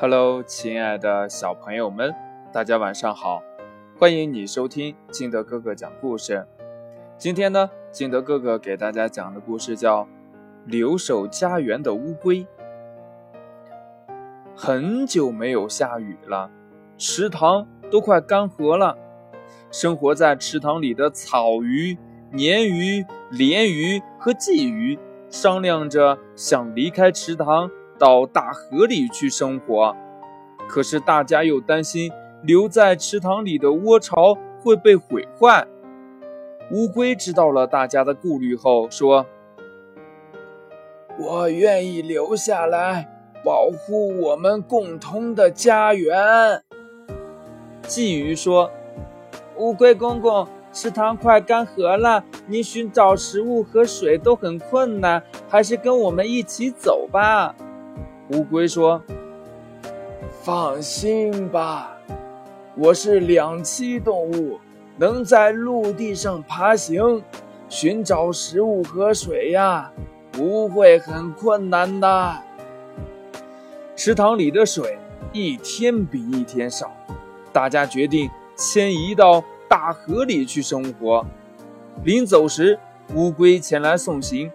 Hello，亲爱的小朋友们，大家晚上好！欢迎你收听金德哥哥讲故事。今天呢，金德哥哥给大家讲的故事叫《留守家园的乌龟》。很久没有下雨了，池塘都快干涸了。生活在池塘里的草鱼、鲶鱼、鲢鱼和鲫鱼商量着想离开池塘。到大河里去生活，可是大家又担心留在池塘里的窝巢会被毁坏。乌龟知道了大家的顾虑后说：“我愿意留下来，保护我们共同的家园。”鲫鱼说：“乌龟公公，池塘快干涸了，你寻找食物和水都很困难，还是跟我们一起走吧。”乌龟说：“放心吧，我是两栖动物，能在陆地上爬行，寻找食物和水呀，不会很困难的。”池塘里的水一天比一天少，大家决定迁移到大河里去生活。临走时，乌龟前来送行。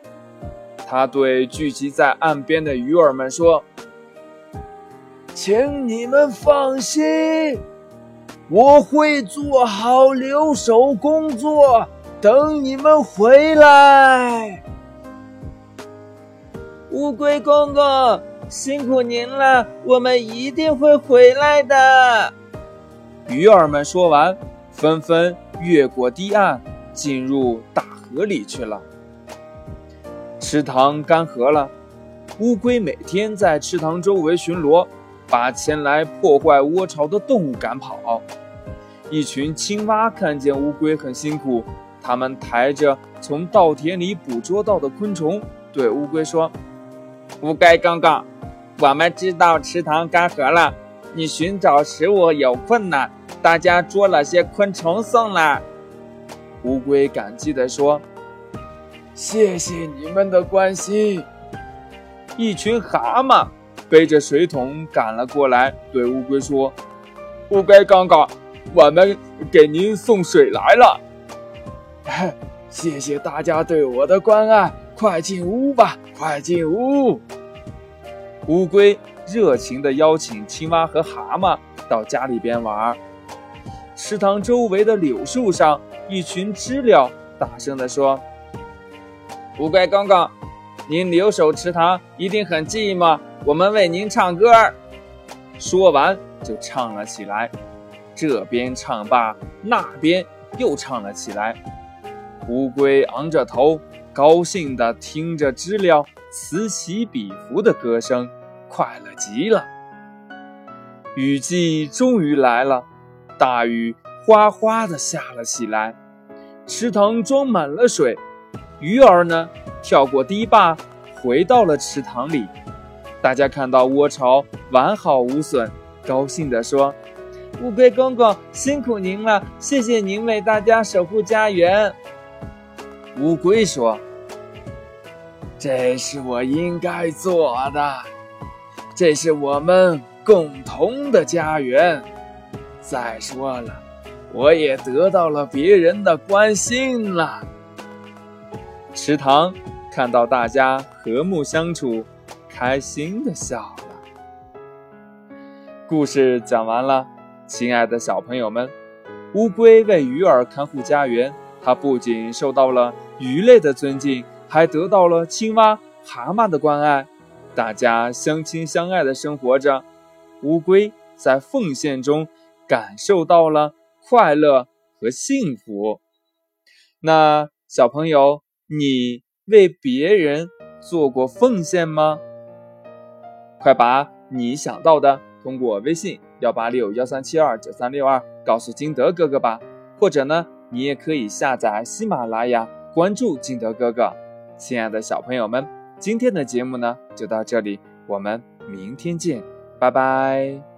他对聚集在岸边的鱼儿们说：“请你们放心，我会做好留守工作，等你们回来。”乌龟公公，辛苦您了，我们一定会回来的。鱼儿们说完，纷纷越过堤岸，进入大河里去了。池塘干涸了，乌龟每天在池塘周围巡逻，把前来破坏窝巢的动物赶跑。一群青蛙看见乌龟很辛苦，他们抬着从稻田里捕捉到的昆虫，对乌龟说：“乌龟哥哥，我们知道池塘干涸了，你寻找食物有困难，大家捉了些昆虫送来。”乌龟感激地说。谢谢你们的关心。一群蛤蟆背着水桶赶了过来，对乌龟说：“乌龟刚刚，我们给您送水来了。”谢谢大家对我的关爱，快进屋吧，快进屋。乌龟热情地邀请青蛙和蛤蟆到家里边玩。池塘周围的柳树上，一群知了大声地说。乌龟公公，您留守池塘一定很寂寞，我们为您唱歌。说完就唱了起来，这边唱罢，那边又唱了起来。乌龟昂着头，高兴地听着知了此起彼伏的歌声，快乐极了。雨季终于来了，大雨哗哗地下了起来，池塘装满了水。鱼儿呢，跳过堤坝，回到了池塘里。大家看到窝巢完好无损，高兴地说：“乌龟公公，辛苦您了，谢谢您为大家守护家园。”乌龟说：“这是我应该做的，这是我们共同的家园。再说了，我也得到了别人的关心了。”池塘看到大家和睦相处，开心的笑了。故事讲完了，亲爱的小朋友们，乌龟为鱼儿看护家园，它不仅受到了鱼类的尊敬，还得到了青蛙、蛤蟆的关爱。大家相亲相爱的生活着，乌龟在奉献中感受到了快乐和幸福。那小朋友。你为别人做过奉献吗？快把你想到的通过微信幺八六幺三七二九三六二告诉金德哥哥吧。或者呢，你也可以下载喜马拉雅，关注金德哥哥。亲爱的小朋友们，今天的节目呢就到这里，我们明天见，拜拜。